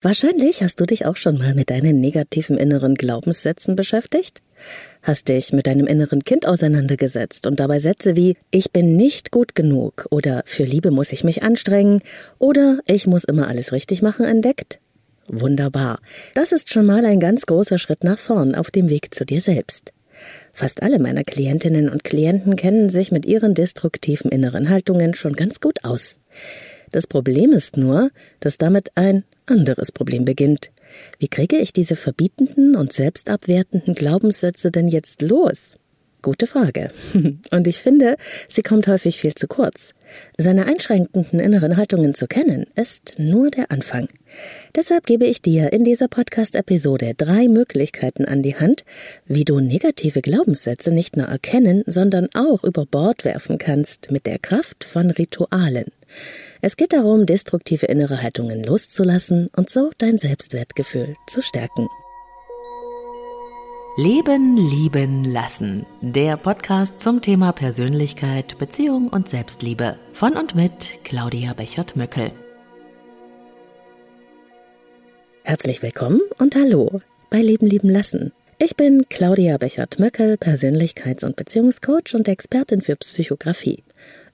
Wahrscheinlich hast du dich auch schon mal mit deinen negativen inneren Glaubenssätzen beschäftigt? Hast dich mit deinem inneren Kind auseinandergesetzt und dabei Sätze wie Ich bin nicht gut genug oder Für Liebe muss ich mich anstrengen oder Ich muss immer alles richtig machen entdeckt? Wunderbar. Das ist schon mal ein ganz großer Schritt nach vorn auf dem Weg zu dir selbst. Fast alle meiner Klientinnen und Klienten kennen sich mit ihren destruktiven inneren Haltungen schon ganz gut aus. Das Problem ist nur, dass damit ein anderes Problem beginnt. Wie kriege ich diese verbietenden und selbstabwertenden Glaubenssätze denn jetzt los? Gute Frage. Und ich finde, sie kommt häufig viel zu kurz. Seine einschränkenden inneren Haltungen zu kennen, ist nur der Anfang. Deshalb gebe ich dir in dieser Podcast-Episode drei Möglichkeiten an die Hand, wie du negative Glaubenssätze nicht nur erkennen, sondern auch über Bord werfen kannst mit der Kraft von Ritualen. Es geht darum, destruktive innere Haltungen loszulassen und so dein Selbstwertgefühl zu stärken. Leben, lieben, lassen. Der Podcast zum Thema Persönlichkeit, Beziehung und Selbstliebe. Von und mit Claudia Bechert-Möckel. Herzlich willkommen und hallo bei Leben, lieben, lassen. Ich bin Claudia Bechert-Möckel, Persönlichkeits- und Beziehungscoach und Expertin für Psychografie.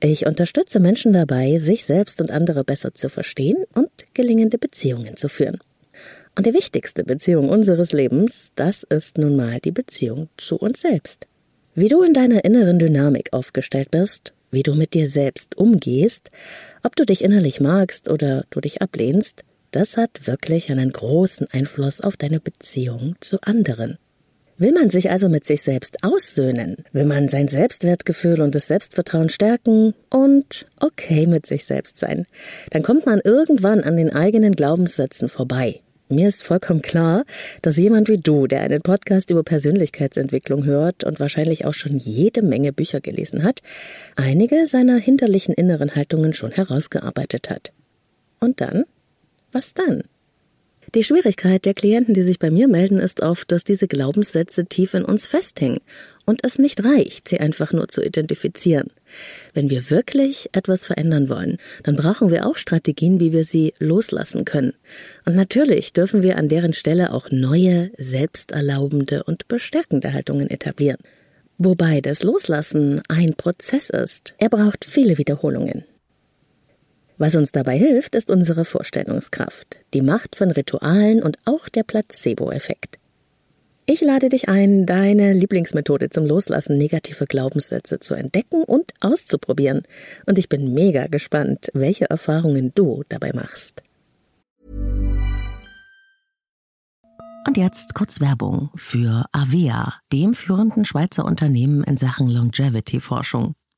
Ich unterstütze Menschen dabei, sich selbst und andere besser zu verstehen und gelingende Beziehungen zu führen. Und die wichtigste Beziehung unseres Lebens, das ist nun mal die Beziehung zu uns selbst. Wie du in deiner inneren Dynamik aufgestellt bist, wie du mit dir selbst umgehst, ob du dich innerlich magst oder du dich ablehnst, das hat wirklich einen großen Einfluss auf deine Beziehung zu anderen. Will man sich also mit sich selbst aussöhnen, will man sein Selbstwertgefühl und das Selbstvertrauen stärken und okay mit sich selbst sein, dann kommt man irgendwann an den eigenen Glaubenssätzen vorbei mir ist vollkommen klar, dass jemand wie du, der einen Podcast über Persönlichkeitsentwicklung hört und wahrscheinlich auch schon jede Menge Bücher gelesen hat, einige seiner hinterlichen inneren Haltungen schon herausgearbeitet hat. Und dann? Was dann? Die Schwierigkeit der Klienten, die sich bei mir melden, ist oft, dass diese Glaubenssätze tief in uns festhängen und es nicht reicht, sie einfach nur zu identifizieren. Wenn wir wirklich etwas verändern wollen, dann brauchen wir auch Strategien, wie wir sie loslassen können. Und natürlich dürfen wir an deren Stelle auch neue, selbsterlaubende und bestärkende Haltungen etablieren. Wobei das Loslassen ein Prozess ist. Er braucht viele Wiederholungen. Was uns dabei hilft, ist unsere Vorstellungskraft, die Macht von Ritualen und auch der Placebo-Effekt. Ich lade dich ein, deine Lieblingsmethode zum Loslassen negativer Glaubenssätze zu entdecken und auszuprobieren. Und ich bin mega gespannt, welche Erfahrungen du dabei machst. Und jetzt kurz Werbung für Avea, dem führenden Schweizer Unternehmen in Sachen Longevity-Forschung.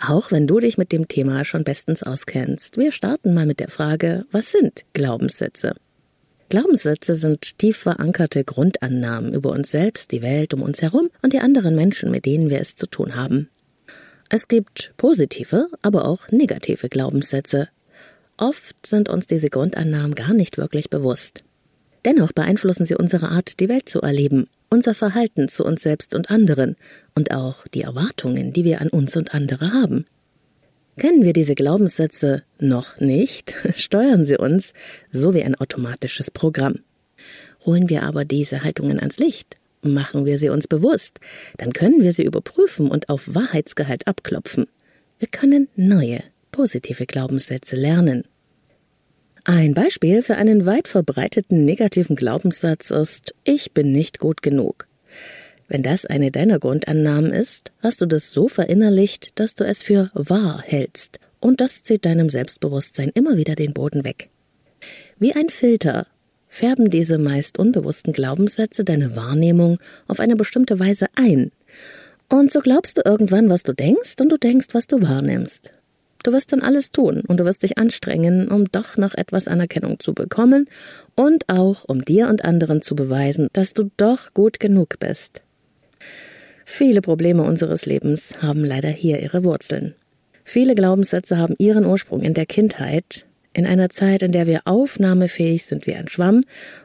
Auch wenn du dich mit dem Thema schon bestens auskennst, wir starten mal mit der Frage, was sind Glaubenssätze? Glaubenssätze sind tief verankerte Grundannahmen über uns selbst, die Welt um uns herum und die anderen Menschen, mit denen wir es zu tun haben. Es gibt positive, aber auch negative Glaubenssätze. Oft sind uns diese Grundannahmen gar nicht wirklich bewusst. Dennoch beeinflussen sie unsere Art, die Welt zu erleben. Unser Verhalten zu uns selbst und anderen und auch die Erwartungen, die wir an uns und andere haben. Kennen wir diese Glaubenssätze noch nicht, steuern sie uns so wie ein automatisches Programm. Holen wir aber diese Haltungen ans Licht, machen wir sie uns bewusst, dann können wir sie überprüfen und auf Wahrheitsgehalt abklopfen. Wir können neue, positive Glaubenssätze lernen. Ein Beispiel für einen weit verbreiteten negativen Glaubenssatz ist Ich bin nicht gut genug. Wenn das eine deiner Grundannahmen ist, hast du das so verinnerlicht, dass du es für wahr hältst, und das zieht deinem Selbstbewusstsein immer wieder den Boden weg. Wie ein Filter färben diese meist unbewussten Glaubenssätze deine Wahrnehmung auf eine bestimmte Weise ein. Und so glaubst du irgendwann, was du denkst, und du denkst, was du wahrnimmst. Du wirst dann alles tun und du wirst dich anstrengen, um doch noch etwas Anerkennung zu bekommen und auch um dir und anderen zu beweisen, dass du doch gut genug bist. Viele Probleme unseres Lebens haben leider hier ihre Wurzeln. Viele Glaubenssätze haben ihren Ursprung in der Kindheit, in einer Zeit, in der wir aufnahmefähig sind wie ein Schwamm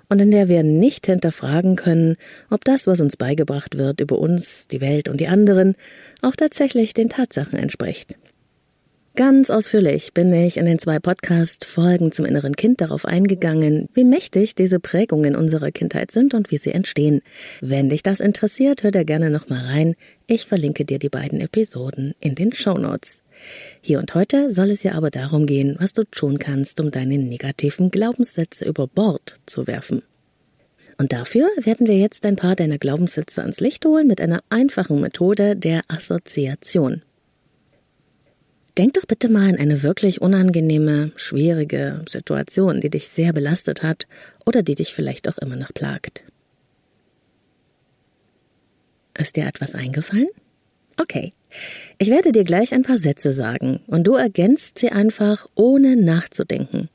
und in der wir nicht hinterfragen können, ob das, was uns beigebracht wird über uns, die Welt und die anderen, auch tatsächlich den Tatsachen entspricht. Ganz ausführlich bin ich in den zwei Podcast-Folgen zum inneren Kind darauf eingegangen, wie mächtig diese Prägungen unserer Kindheit sind und wie sie entstehen. Wenn dich das interessiert, hör da gerne nochmal rein. Ich verlinke dir die beiden Episoden in den Show Notes. Hier und heute soll es ja aber darum gehen, was du tun kannst, um deine negativen Glaubenssätze über Bord zu werfen. Und dafür werden wir jetzt ein paar deiner Glaubenssätze ans Licht holen mit einer einfachen Methode der Assoziation. Denk doch bitte mal an eine wirklich unangenehme, schwierige Situation, die dich sehr belastet hat oder die dich vielleicht auch immer noch plagt. Ist dir etwas eingefallen? Okay. Ich werde dir gleich ein paar Sätze sagen und du ergänzt sie einfach ohne nachzudenken.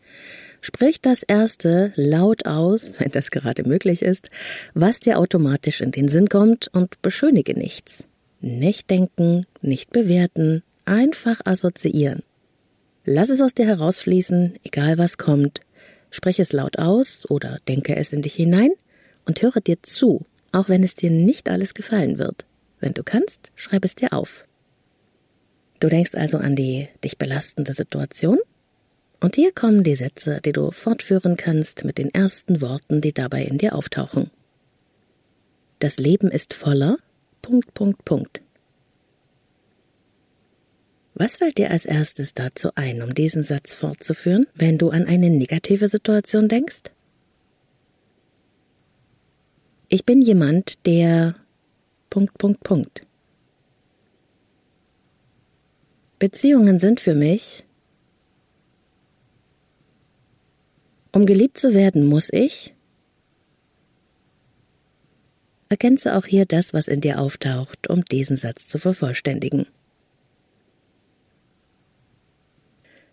Sprich das erste laut aus, wenn das gerade möglich ist, was dir automatisch in den Sinn kommt und beschönige nichts. Nicht denken, nicht bewerten, Einfach assoziieren. Lass es aus dir herausfließen, egal was kommt. Sprich es laut aus oder denke es in dich hinein und höre dir zu, auch wenn es dir nicht alles gefallen wird. Wenn du kannst, schreib es dir auf. Du denkst also an die dich belastende Situation? Und hier kommen die Sätze, die du fortführen kannst mit den ersten Worten, die dabei in dir auftauchen. Das Leben ist voller. Punkt, Punkt, Punkt. Was fällt dir als erstes dazu ein, um diesen Satz fortzuführen, wenn du an eine negative Situation denkst? Ich bin jemand, der Punkt, Punkt, Punkt. Beziehungen sind für mich, um geliebt zu werden, muss ich, ergänze auch hier das, was in dir auftaucht, um diesen Satz zu vervollständigen.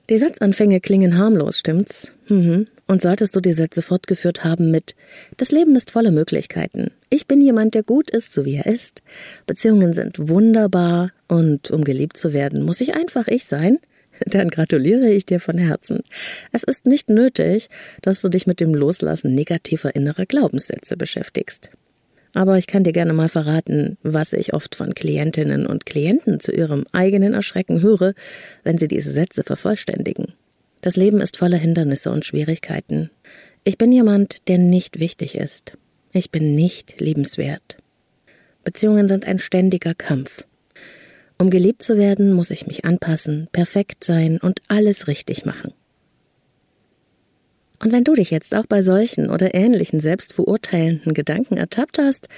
Die Satzanfänge klingen harmlos, stimmt's? Mhm. Und solltest du die Sätze fortgeführt haben mit Das Leben ist voller Möglichkeiten. Ich bin jemand, der gut ist, so wie er ist. Beziehungen sind wunderbar und um geliebt zu werden, muss ich einfach ich sein? Dann gratuliere ich dir von Herzen. Es ist nicht nötig, dass du dich mit dem Loslassen negativer innerer Glaubenssätze beschäftigst. Aber ich kann dir gerne mal verraten, was ich oft von Klientinnen und Klienten zu ihrem eigenen Erschrecken höre, wenn sie diese Sätze vervollständigen. Das Leben ist voller Hindernisse und Schwierigkeiten. Ich bin jemand, der nicht wichtig ist. Ich bin nicht liebenswert. Beziehungen sind ein ständiger Kampf. Um geliebt zu werden, muss ich mich anpassen, perfekt sein und alles richtig machen. Und wenn du dich jetzt auch bei solchen oder ähnlichen selbstverurteilenden Gedanken ertappt hast,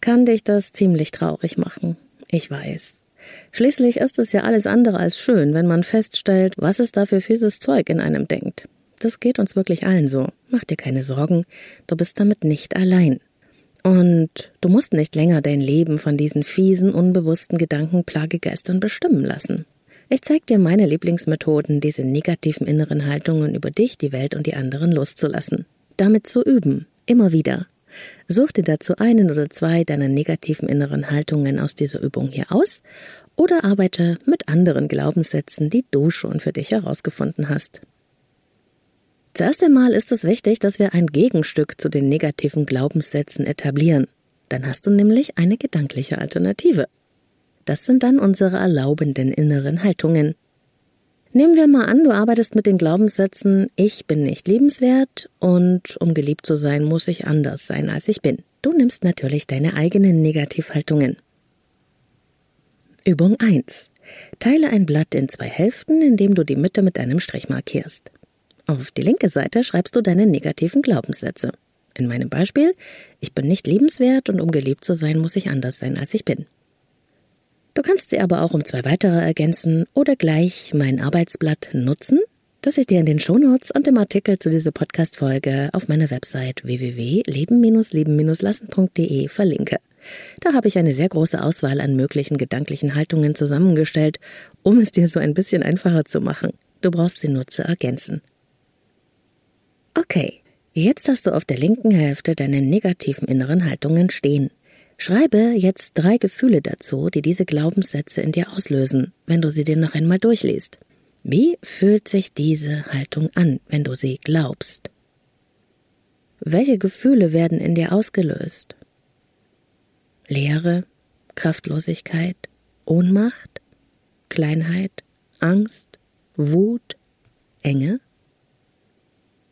kann dich das ziemlich traurig machen. Ich weiß. Schließlich ist es ja alles andere als schön, wenn man feststellt, was es da für fieses Zeug in einem denkt. Das geht uns wirklich allen so. Mach dir keine Sorgen, du bist damit nicht allein. Und du musst nicht länger dein Leben von diesen fiesen, unbewussten Gedankenplagegeistern bestimmen lassen. Ich zeig dir meine Lieblingsmethoden, diese negativen inneren Haltungen über dich, die Welt und die anderen loszulassen. Damit zu üben. Immer wieder. Such dir dazu einen oder zwei deiner negativen inneren Haltungen aus dieser Übung hier aus oder arbeite mit anderen Glaubenssätzen, die du schon für dich herausgefunden hast. Zuerst einmal ist es wichtig, dass wir ein Gegenstück zu den negativen Glaubenssätzen etablieren. Dann hast du nämlich eine gedankliche Alternative. Das sind dann unsere erlaubenden inneren Haltungen. Nehmen wir mal an, du arbeitest mit den Glaubenssätzen Ich bin nicht liebenswert und um geliebt zu sein, muss ich anders sein, als ich bin. Du nimmst natürlich deine eigenen Negativhaltungen. Übung 1. Teile ein Blatt in zwei Hälften, indem du die Mitte mit einem Strich markierst. Auf die linke Seite schreibst du deine negativen Glaubenssätze. In meinem Beispiel, ich bin nicht liebenswert und um geliebt zu sein, muss ich anders sein, als ich bin. Du kannst sie aber auch um zwei weitere ergänzen oder gleich mein Arbeitsblatt nutzen, das ich dir in den Shownotes und im Artikel zu dieser Podcast-Folge auf meiner Website www.leben-leben-lassen.de verlinke. Da habe ich eine sehr große Auswahl an möglichen gedanklichen Haltungen zusammengestellt, um es dir so ein bisschen einfacher zu machen. Du brauchst sie nur zu ergänzen. Okay, jetzt hast du auf der linken Hälfte deine negativen inneren Haltungen stehen. Schreibe jetzt drei Gefühle dazu, die diese Glaubenssätze in dir auslösen, wenn du sie dir noch einmal durchliest. Wie fühlt sich diese Haltung an, wenn du sie glaubst? Welche Gefühle werden in dir ausgelöst? Leere, Kraftlosigkeit, Ohnmacht, Kleinheit, Angst, Wut, Enge?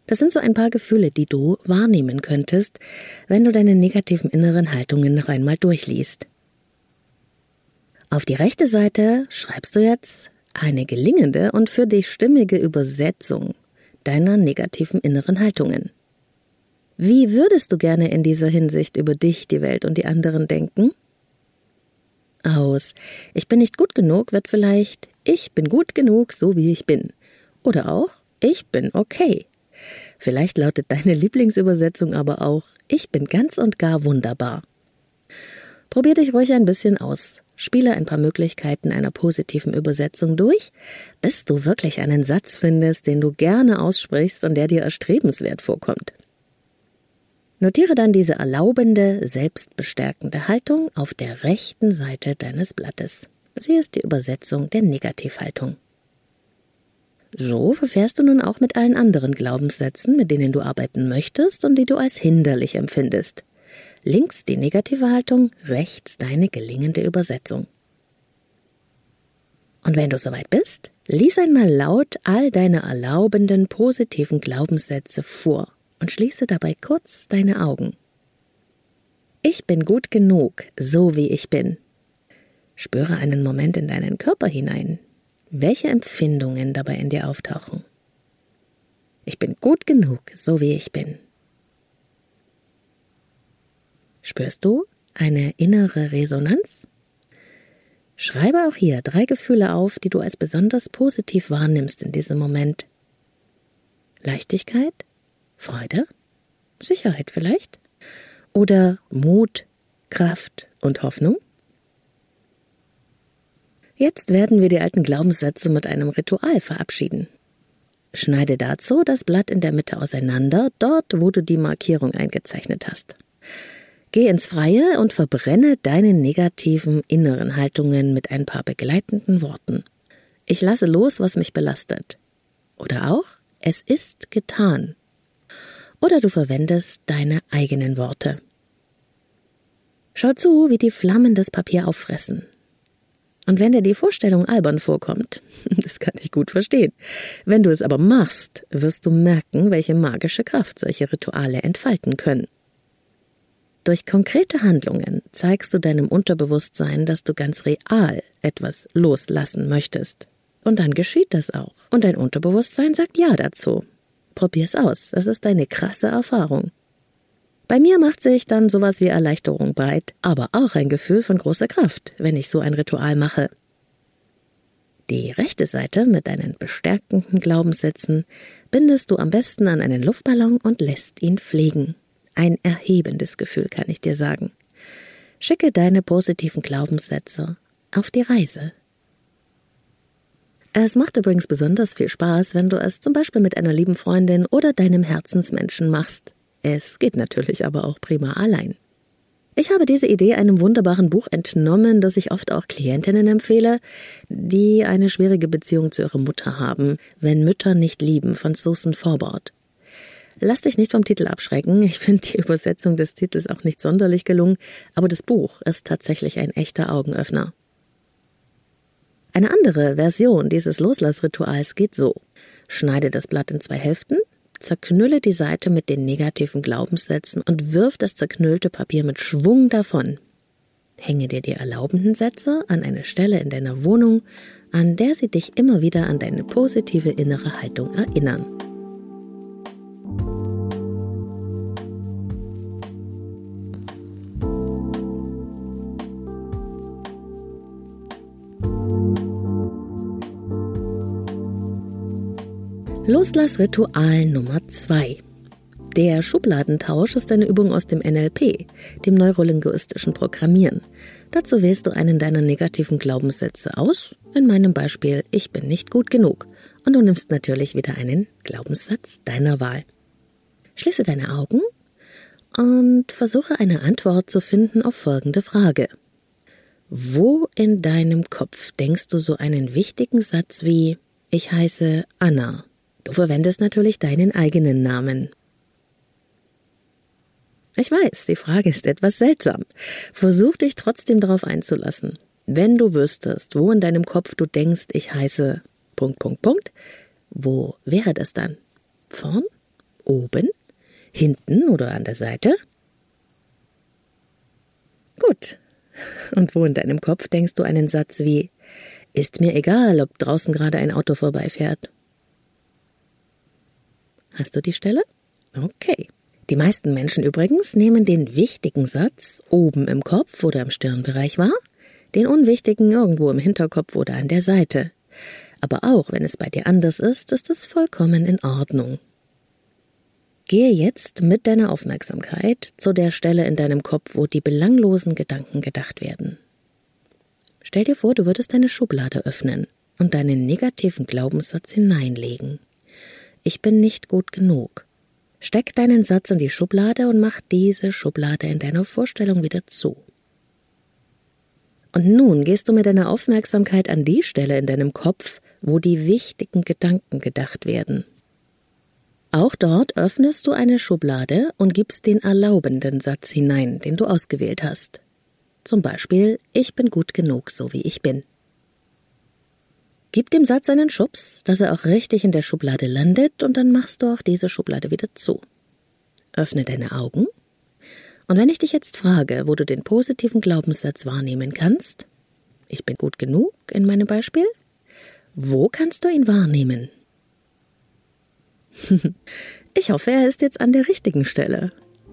Das sind so ein paar Gefühle, die du wahrnehmen könntest, wenn du deine negativen inneren Haltungen noch einmal durchliest. Auf die rechte Seite schreibst du jetzt eine gelingende und für dich stimmige Übersetzung deiner negativen inneren Haltungen. Wie würdest du gerne in dieser Hinsicht über dich, die Welt und die anderen denken? Aus Ich bin nicht gut genug wird vielleicht Ich bin gut genug, so wie ich bin. Oder auch Ich bin okay. Vielleicht lautet deine Lieblingsübersetzung aber auch Ich bin ganz und gar wunderbar. Probier dich ruhig ein bisschen aus. Spiele ein paar Möglichkeiten einer positiven Übersetzung durch, bis du wirklich einen Satz findest, den du gerne aussprichst und der dir erstrebenswert vorkommt. Notiere dann diese erlaubende, selbstbestärkende Haltung auf der rechten Seite deines Blattes. Sie ist die Übersetzung der Negativhaltung. So verfährst du nun auch mit allen anderen Glaubenssätzen, mit denen du arbeiten möchtest und die du als hinderlich empfindest. Links die negative Haltung, rechts deine gelingende Übersetzung. Und wenn du soweit bist, lies einmal laut all deine erlaubenden positiven Glaubenssätze vor und schließe dabei kurz deine Augen. Ich bin gut genug, so wie ich bin. Spüre einen Moment in deinen Körper hinein, welche Empfindungen dabei in dir auftauchen. Ich bin gut genug, so wie ich bin. Spürst du eine innere Resonanz? Schreibe auch hier drei Gefühle auf, die du als besonders positiv wahrnimmst in diesem Moment. Leichtigkeit, Freude, Sicherheit vielleicht? Oder Mut, Kraft und Hoffnung? Jetzt werden wir die alten Glaubenssätze mit einem Ritual verabschieden. Schneide dazu das Blatt in der Mitte auseinander, dort wo du die Markierung eingezeichnet hast. Geh ins Freie und verbrenne deine negativen inneren Haltungen mit ein paar begleitenden Worten. Ich lasse los, was mich belastet. Oder auch, es ist getan oder du verwendest deine eigenen Worte. Schau zu, wie die Flammen das Papier auffressen. Und wenn dir die Vorstellung albern vorkommt, das kann ich gut verstehen. Wenn du es aber machst, wirst du merken, welche magische Kraft solche Rituale entfalten können. Durch konkrete Handlungen zeigst du deinem Unterbewusstsein, dass du ganz real etwas loslassen möchtest. Und dann geschieht das auch. Und dein Unterbewusstsein sagt Ja dazu. Probier's aus. Es ist eine krasse Erfahrung. Bei mir macht sich dann sowas wie Erleichterung breit, aber auch ein Gefühl von großer Kraft, wenn ich so ein Ritual mache. Die rechte Seite mit deinen bestärkenden Glaubenssätzen bindest du am besten an einen Luftballon und lässt ihn fliegen. Ein erhebendes Gefühl, kann ich dir sagen. Schicke deine positiven Glaubenssätze auf die Reise es macht übrigens besonders viel Spaß, wenn du es zum Beispiel mit einer lieben Freundin oder deinem Herzensmenschen machst. Es geht natürlich aber auch prima allein. Ich habe diese Idee einem wunderbaren Buch entnommen, das ich oft auch Klientinnen empfehle, die eine schwierige Beziehung zu ihrer Mutter haben, wenn Mütter nicht lieben, von Susan Forbord. Lass dich nicht vom Titel abschrecken. Ich finde die Übersetzung des Titels auch nicht sonderlich gelungen, aber das Buch ist tatsächlich ein echter Augenöffner. Eine andere Version dieses Loslassrituals geht so. Schneide das Blatt in zwei Hälften, zerknülle die Seite mit den negativen Glaubenssätzen und wirf das zerknüllte Papier mit Schwung davon. Hänge dir die erlaubenden Sätze an eine Stelle in deiner Wohnung, an der sie dich immer wieder an deine positive innere Haltung erinnern. Loslassritual Nummer 2. Der Schubladentausch ist eine Übung aus dem NLP, dem neurolinguistischen Programmieren. Dazu wählst du einen deiner negativen Glaubenssätze aus, in meinem Beispiel ich bin nicht gut genug, und du nimmst natürlich wieder einen Glaubenssatz deiner Wahl. Schließe deine Augen und versuche eine Antwort zu finden auf folgende Frage. Wo in deinem Kopf denkst du so einen wichtigen Satz wie Ich heiße Anna? Du verwendest natürlich deinen eigenen Namen. Ich weiß, die Frage ist etwas seltsam. Versuch dich trotzdem darauf einzulassen. Wenn du wüsstest, wo in deinem Kopf du denkst, ich heiße Punkt, Punkt, Punkt, wo wäre das dann? Vorn? Oben? Hinten oder an der Seite? Gut. Und wo in deinem Kopf denkst du einen Satz wie Ist mir egal, ob draußen gerade ein Auto vorbeifährt? Hast du die Stelle? Okay. Die meisten Menschen übrigens nehmen den wichtigen Satz oben im Kopf oder im Stirnbereich wahr, den unwichtigen irgendwo im Hinterkopf oder an der Seite. Aber auch wenn es bei dir anders ist, ist es vollkommen in Ordnung. Gehe jetzt mit deiner Aufmerksamkeit zu der Stelle in deinem Kopf, wo die belanglosen Gedanken gedacht werden. Stell dir vor, du würdest deine Schublade öffnen und deinen negativen Glaubenssatz hineinlegen. Ich bin nicht gut genug. Steck deinen Satz in die Schublade und mach diese Schublade in deiner Vorstellung wieder zu. Und nun gehst du mit deiner Aufmerksamkeit an die Stelle in deinem Kopf, wo die wichtigen Gedanken gedacht werden. Auch dort öffnest du eine Schublade und gibst den erlaubenden Satz hinein, den du ausgewählt hast. Zum Beispiel, ich bin gut genug, so wie ich bin. Gib dem Satz einen Schubs, dass er auch richtig in der Schublade landet, und dann machst du auch diese Schublade wieder zu. Öffne deine Augen. Und wenn ich dich jetzt frage, wo du den positiven Glaubenssatz wahrnehmen kannst, ich bin gut genug in meinem Beispiel, wo kannst du ihn wahrnehmen? ich hoffe, er ist jetzt an der richtigen Stelle.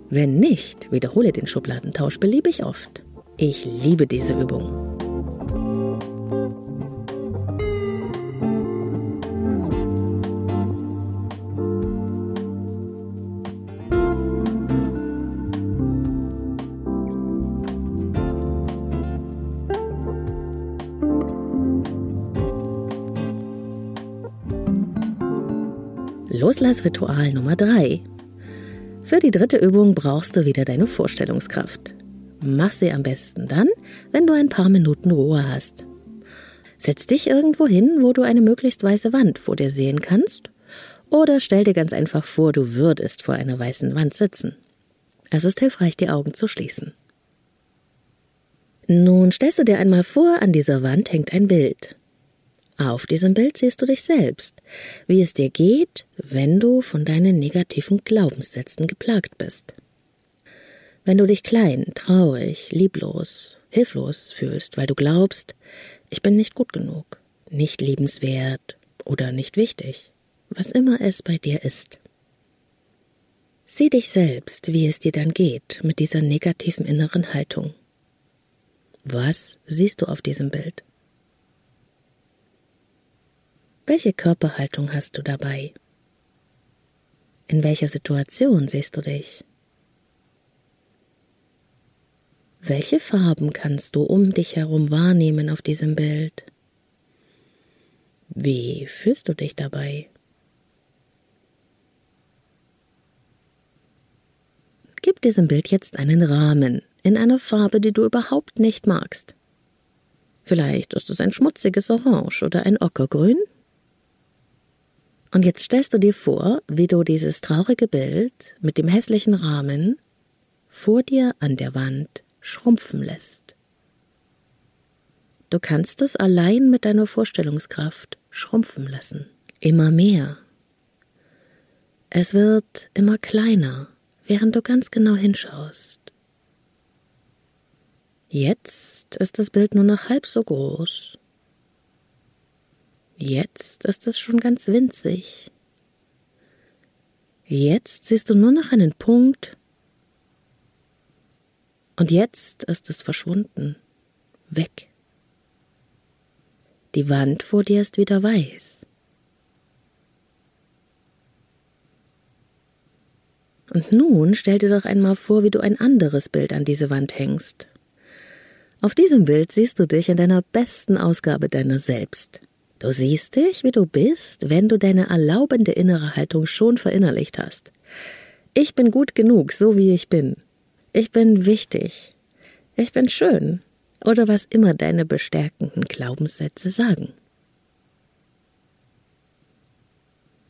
Wenn nicht, wiederhole den Schubladentausch beliebig oft. Ich liebe diese Übung. Loslassritual Nummer 3. Für die dritte Übung brauchst du wieder deine Vorstellungskraft. Mach sie am besten dann, wenn du ein paar Minuten Ruhe hast. Setz dich irgendwo hin, wo du eine möglichst weiße Wand vor dir sehen kannst, oder stell dir ganz einfach vor, du würdest vor einer weißen Wand sitzen. Es ist hilfreich, die Augen zu schließen. Nun stellst du dir einmal vor, an dieser Wand hängt ein Bild. Auf diesem Bild siehst du dich selbst, wie es dir geht, wenn du von deinen negativen Glaubenssätzen geplagt bist. Wenn du dich klein, traurig, lieblos, hilflos fühlst, weil du glaubst, ich bin nicht gut genug, nicht liebenswert oder nicht wichtig, was immer es bei dir ist. Sieh dich selbst, wie es dir dann geht mit dieser negativen inneren Haltung. Was siehst du auf diesem Bild? Welche Körperhaltung hast du dabei? In welcher Situation siehst du dich? Welche Farben kannst du um dich herum wahrnehmen auf diesem Bild? Wie fühlst du dich dabei? Gib diesem Bild jetzt einen Rahmen in einer Farbe, die du überhaupt nicht magst. Vielleicht ist es ein schmutziges Orange oder ein Ockergrün Und jetzt stellst du dir vor, wie du dieses traurige Bild mit dem hässlichen Rahmen vor dir an der Wand schrumpfen lässt. Du kannst es allein mit deiner Vorstellungskraft schrumpfen lassen. Immer mehr. Es wird immer kleiner, während du ganz genau hinschaust. Jetzt ist das Bild nur noch halb so groß. Jetzt ist es schon ganz winzig. Jetzt siehst du nur noch einen Punkt. Und jetzt ist es verschwunden, weg. Die Wand vor dir ist wieder weiß. Und nun stell dir doch einmal vor, wie du ein anderes Bild an diese Wand hängst. Auf diesem Bild siehst du dich in deiner besten Ausgabe deiner selbst. Du siehst dich, wie du bist, wenn du deine erlaubende innere Haltung schon verinnerlicht hast. Ich bin gut genug, so wie ich bin. Ich bin wichtig. Ich bin schön. Oder was immer deine bestärkenden Glaubenssätze sagen.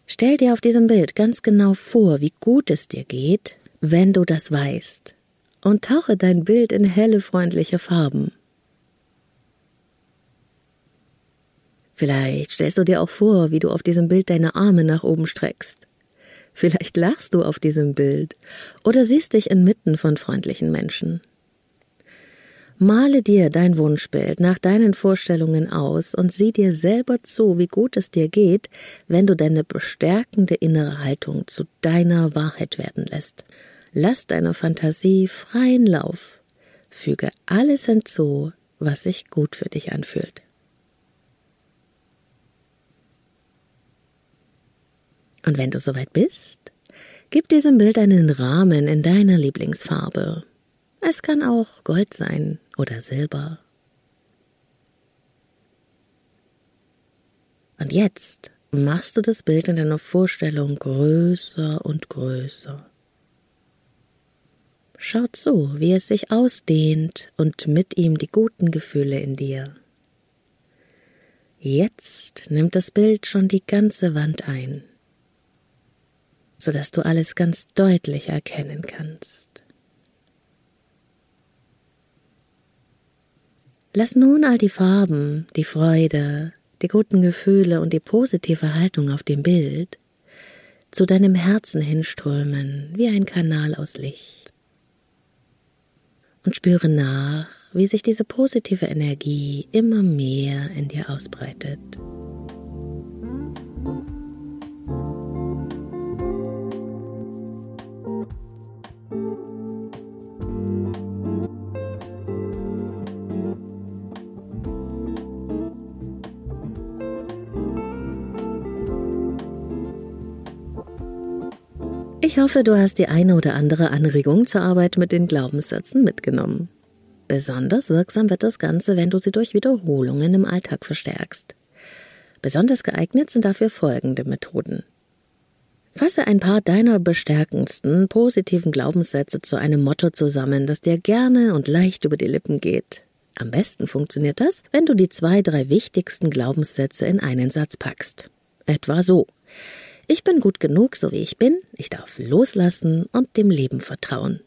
Stell dir auf diesem Bild ganz genau vor, wie gut es dir geht, wenn du das weißt, und tauche dein Bild in helle, freundliche Farben. Vielleicht stellst du dir auch vor, wie du auf diesem Bild deine Arme nach oben streckst. Vielleicht lachst du auf diesem Bild oder siehst dich inmitten von freundlichen Menschen. Male dir dein Wunschbild nach deinen Vorstellungen aus und sieh dir selber zu, wie gut es dir geht, wenn du deine bestärkende innere Haltung zu deiner Wahrheit werden lässt. Lass deiner Fantasie freien Lauf. Füge alles hinzu, was sich gut für dich anfühlt. Und wenn du soweit bist, gib diesem Bild einen Rahmen in deiner Lieblingsfarbe. Es kann auch Gold sein oder Silber. Und jetzt machst du das Bild in deiner Vorstellung größer und größer. Schau zu, wie es sich ausdehnt und mit ihm die guten Gefühle in dir. Jetzt nimmt das Bild schon die ganze Wand ein, sodass du alles ganz deutlich erkennen kannst. Lass nun all die Farben, die Freude, die guten Gefühle und die positive Haltung auf dem Bild zu deinem Herzen hinströmen wie ein Kanal aus Licht. Und spüre nach, wie sich diese positive Energie immer mehr in dir ausbreitet. Ich hoffe, du hast die eine oder andere Anregung zur Arbeit mit den Glaubenssätzen mitgenommen. Besonders wirksam wird das Ganze, wenn du sie durch Wiederholungen im Alltag verstärkst. Besonders geeignet sind dafür folgende Methoden. Fasse ein paar deiner bestärkendsten positiven Glaubenssätze zu einem Motto zusammen, das dir gerne und leicht über die Lippen geht. Am besten funktioniert das, wenn du die zwei, drei wichtigsten Glaubenssätze in einen Satz packst. Etwa so. Ich bin gut genug, so wie ich bin, ich darf loslassen und dem Leben vertrauen.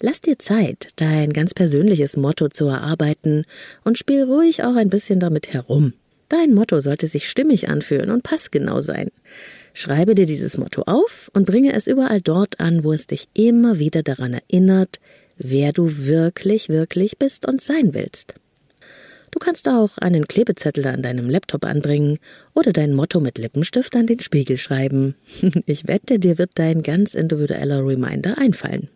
Lass dir Zeit, dein ganz persönliches Motto zu erarbeiten und spiel ruhig auch ein bisschen damit herum. Dein Motto sollte sich stimmig anfühlen und passgenau sein. Schreibe dir dieses Motto auf und bringe es überall dort an, wo es dich immer wieder daran erinnert, wer du wirklich, wirklich bist und sein willst. Du kannst auch einen Klebezettel an deinem Laptop anbringen oder dein Motto mit Lippenstift an den Spiegel schreiben. Ich wette, dir wird dein ganz individueller Reminder einfallen.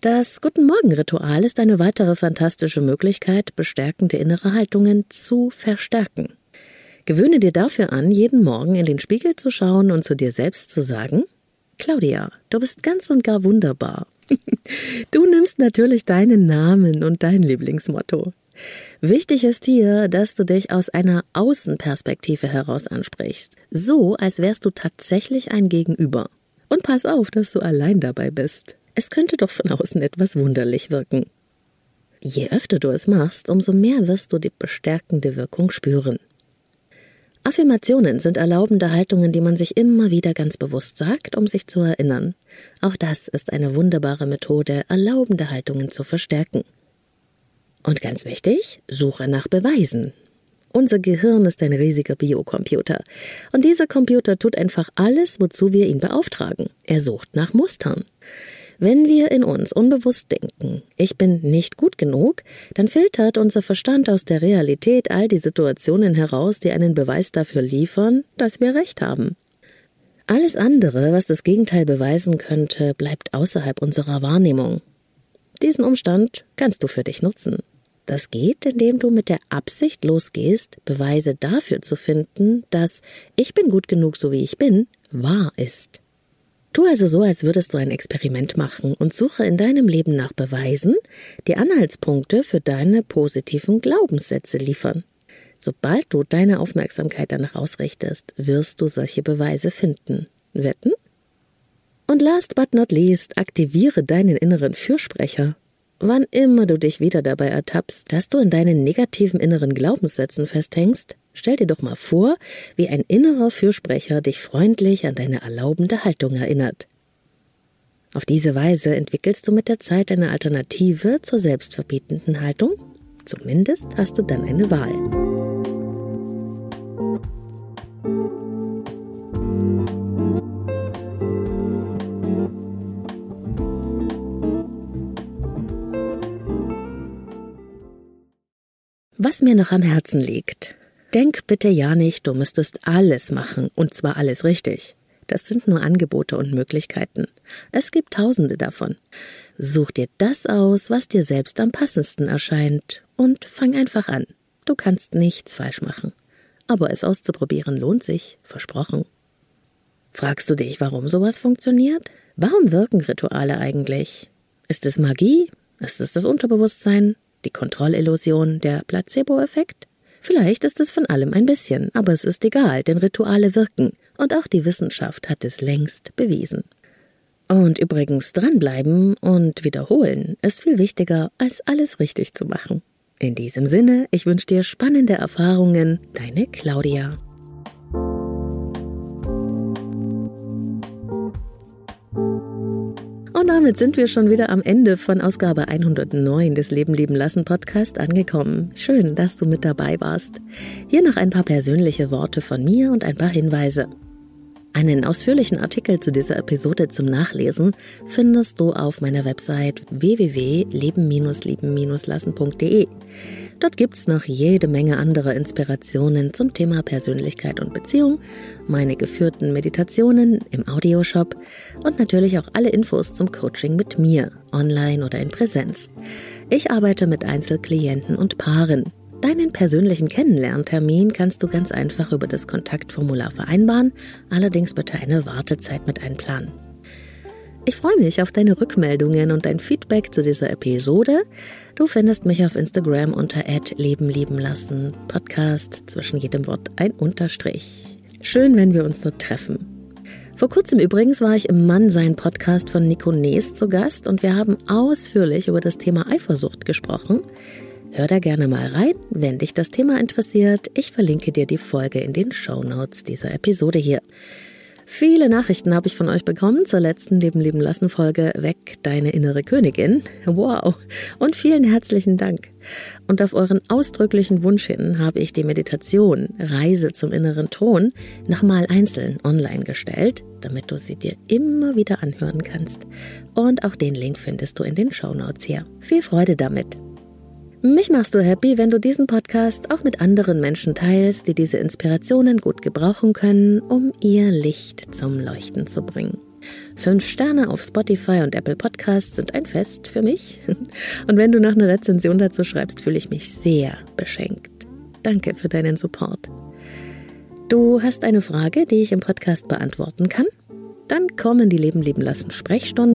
Das Guten Morgen Ritual ist eine weitere fantastische Möglichkeit, bestärkende innere Haltungen zu verstärken. Gewöhne dir dafür an, jeden Morgen in den Spiegel zu schauen und zu dir selbst zu sagen, Claudia, du bist ganz und gar wunderbar. Du nimmst natürlich deinen Namen und dein Lieblingsmotto. Wichtig ist hier, dass du dich aus einer Außenperspektive heraus ansprichst, so als wärst du tatsächlich ein Gegenüber. Und pass auf, dass du allein dabei bist. Es könnte doch von außen etwas wunderlich wirken. Je öfter du es machst, umso mehr wirst du die bestärkende Wirkung spüren. Affirmationen sind erlaubende Haltungen, die man sich immer wieder ganz bewusst sagt, um sich zu erinnern. Auch das ist eine wunderbare Methode, erlaubende Haltungen zu verstärken. Und ganz wichtig, suche nach Beweisen. Unser Gehirn ist ein riesiger Biocomputer. Und dieser Computer tut einfach alles, wozu wir ihn beauftragen. Er sucht nach Mustern. Wenn wir in uns unbewusst denken, ich bin nicht gut genug, dann filtert unser Verstand aus der Realität all die Situationen heraus, die einen Beweis dafür liefern, dass wir recht haben. Alles andere, was das Gegenteil beweisen könnte, bleibt außerhalb unserer Wahrnehmung. Diesen Umstand kannst du für dich nutzen. Das geht, indem du mit der Absicht losgehst, Beweise dafür zu finden, dass ich bin gut genug, so wie ich bin, wahr ist. Tu also so, als würdest du ein Experiment machen und suche in deinem Leben nach Beweisen, die Anhaltspunkte für deine positiven Glaubenssätze liefern. Sobald du deine Aufmerksamkeit danach ausrichtest, wirst du solche Beweise finden. Wetten? Und last but not least, aktiviere deinen inneren Fürsprecher. Wann immer du dich wieder dabei ertappst, dass du in deinen negativen inneren Glaubenssätzen festhängst, Stell dir doch mal vor, wie ein innerer Fürsprecher dich freundlich an deine erlaubende Haltung erinnert. Auf diese Weise entwickelst du mit der Zeit eine Alternative zur selbstverbietenden Haltung. Zumindest hast du dann eine Wahl. Was mir noch am Herzen liegt, Denk bitte ja nicht, du müsstest alles machen, und zwar alles richtig. Das sind nur Angebote und Möglichkeiten. Es gibt tausende davon. Such dir das aus, was dir selbst am passendsten erscheint, und fang einfach an. Du kannst nichts falsch machen. Aber es auszuprobieren lohnt sich, versprochen. Fragst du dich, warum sowas funktioniert? Warum wirken Rituale eigentlich? Ist es Magie? Ist es das Unterbewusstsein? Die Kontrollillusion? Der Placebo-Effekt? Vielleicht ist es von allem ein bisschen, aber es ist egal, denn Rituale wirken, und auch die Wissenschaft hat es längst bewiesen. Und übrigens dranbleiben und wiederholen ist viel wichtiger, als alles richtig zu machen. In diesem Sinne, ich wünsche dir spannende Erfahrungen, deine Claudia. Und damit sind wir schon wieder am Ende von Ausgabe 109 des Leben leben lassen Podcast angekommen. Schön, dass du mit dabei warst. Hier noch ein paar persönliche Worte von mir und ein paar Hinweise. Einen ausführlichen Artikel zu dieser Episode zum Nachlesen findest du auf meiner Website www.leben-lieben-lassen.de. Dort gibt's noch jede Menge anderer Inspirationen zum Thema Persönlichkeit und Beziehung, meine geführten Meditationen im Audioshop und natürlich auch alle Infos zum Coaching mit mir, online oder in Präsenz. Ich arbeite mit Einzelklienten und Paaren. Deinen persönlichen Kennenlerntermin kannst du ganz einfach über das Kontaktformular vereinbaren, allerdings bitte eine Wartezeit mit einplanen. Ich freue mich auf deine Rückmeldungen und dein Feedback zu dieser Episode. Du findest mich auf Instagram unter Leben lieben lassen, Podcast, zwischen jedem Wort ein Unterstrich. Schön, wenn wir uns dort treffen. Vor kurzem übrigens war ich im Mannsein Podcast von Nico Nees zu Gast und wir haben ausführlich über das Thema Eifersucht gesprochen. Hör da gerne mal rein, wenn dich das Thema interessiert. Ich verlinke dir die Folge in den Show Notes dieser Episode hier. Viele Nachrichten habe ich von euch bekommen zur letzten Leben leben lassen Folge Weg deine innere Königin. Wow. Und vielen herzlichen Dank. Und auf euren ausdrücklichen Wunsch hin habe ich die Meditation Reise zum inneren Thron nochmal einzeln online gestellt, damit du sie dir immer wieder anhören kannst. Und auch den Link findest du in den Show Notes hier. Viel Freude damit. Mich machst du happy, wenn du diesen Podcast auch mit anderen Menschen teilst, die diese Inspirationen gut gebrauchen können, um ihr Licht zum Leuchten zu bringen. Fünf Sterne auf Spotify und Apple Podcasts sind ein Fest für mich. Und wenn du noch eine Rezension dazu schreibst, fühle ich mich sehr beschenkt. Danke für deinen Support. Du hast eine Frage, die ich im Podcast beantworten kann? Dann kommen die Leben leben lassen Sprechstunden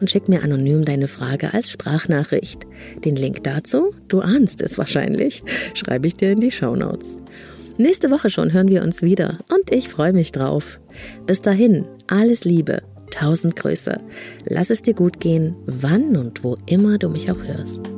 Und schick mir anonym deine Frage als Sprachnachricht. Den Link dazu, du ahnst es wahrscheinlich, schreibe ich dir in die Show Notes. Nächste Woche schon hören wir uns wieder und ich freue mich drauf. Bis dahin, alles Liebe, tausend Grüße. Lass es dir gut gehen, wann und wo immer du mich auch hörst.